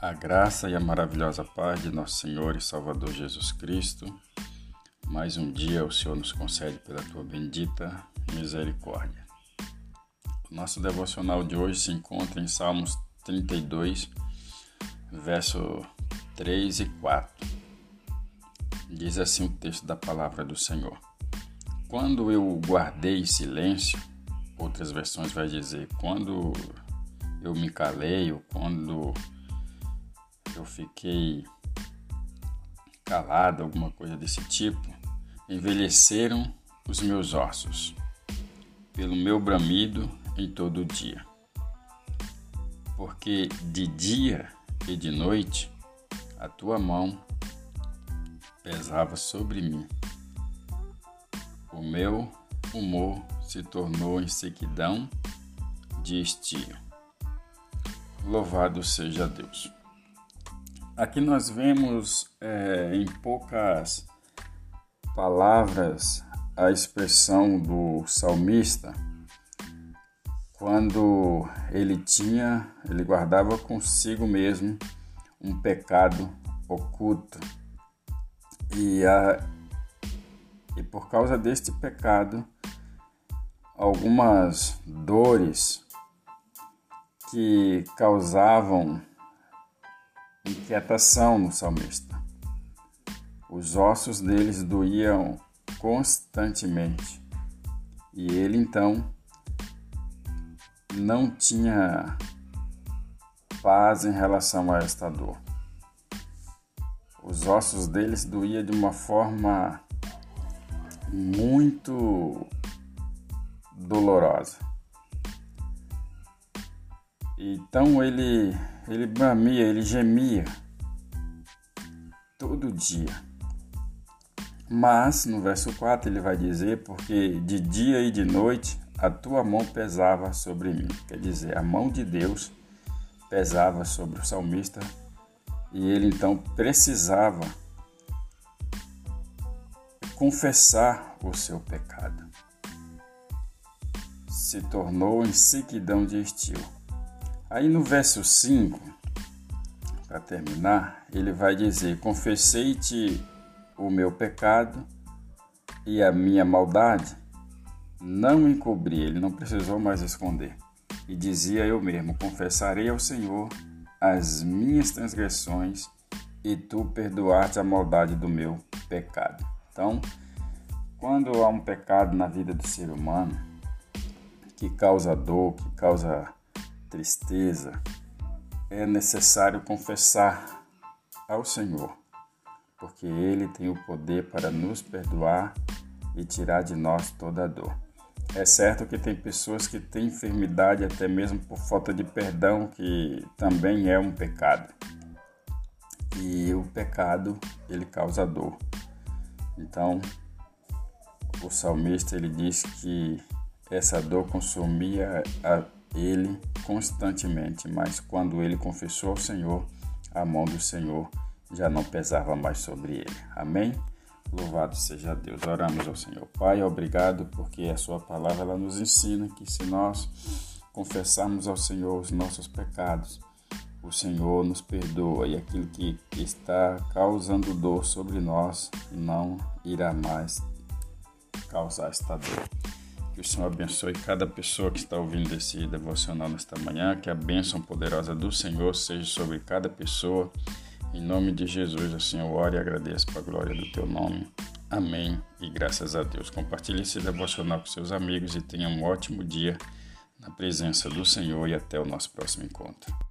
A graça e a maravilhosa paz de nosso Senhor e Salvador Jesus Cristo. Mais um dia o Senhor nos concede pela tua bendita misericórdia. O nosso devocional de hoje se encontra em Salmos 32, verso 3 e 4. Diz assim o texto da palavra do Senhor. Quando eu guardei silêncio, outras versões vai dizer, quando eu me calei, ou quando eu fiquei calado, alguma coisa desse tipo, envelheceram os meus ossos, pelo meu bramido em todo o dia. Porque de dia e de noite a tua mão pesava sobre mim. O meu humor se tornou em sequidão de estio. Louvado seja Deus. Aqui nós vemos é, em poucas palavras a expressão do salmista quando ele tinha, ele guardava consigo mesmo um pecado oculto. E, a, e por causa deste pecado algumas dores que causavam inquietação no salmista. Os ossos deles doíam constantemente e ele então não tinha paz em relação a esta dor. Os ossos deles doíam de uma forma muito dolorosa. Então ele ele bramia, ele gemia todo dia. Mas no verso 4 ele vai dizer: Porque de dia e de noite a tua mão pesava sobre mim. Quer dizer, a mão de Deus pesava sobre o salmista e ele então precisava confessar o seu pecado. Se tornou em sequidão de estilo Aí no verso 5, para terminar, ele vai dizer: Confessei-te o meu pecado e a minha maldade, não encobri, ele não precisou mais esconder. E dizia eu mesmo: Confessarei ao Senhor as minhas transgressões e tu perdoaste a maldade do meu pecado. Então, quando há um pecado na vida do ser humano que causa dor, que causa tristeza, é necessário confessar ao Senhor, porque Ele tem o poder para nos perdoar e tirar de nós toda a dor. É certo que tem pessoas que têm enfermidade até mesmo por falta de perdão, que também é um pecado. E o pecado, ele causa dor. Então, o salmista ele diz que essa dor consumia a ele constantemente, mas quando ele confessou ao Senhor, a mão do Senhor já não pesava mais sobre ele. Amém? Louvado seja Deus. Oramos ao Senhor. Pai, obrigado porque a sua palavra ela nos ensina que se nós confessarmos ao Senhor os nossos pecados, o Senhor nos perdoa e aquilo que está causando dor sobre nós não irá mais causar esta dor. Que o Senhor abençoe cada pessoa que está ouvindo esse devocional nesta manhã. Que a bênção poderosa do Senhor seja sobre cada pessoa. Em nome de Jesus, assim eu oro e agradeço para a glória do teu nome. Amém e graças a Deus. Compartilhe esse devocional com seus amigos e tenha um ótimo dia na presença do Senhor e até o nosso próximo encontro.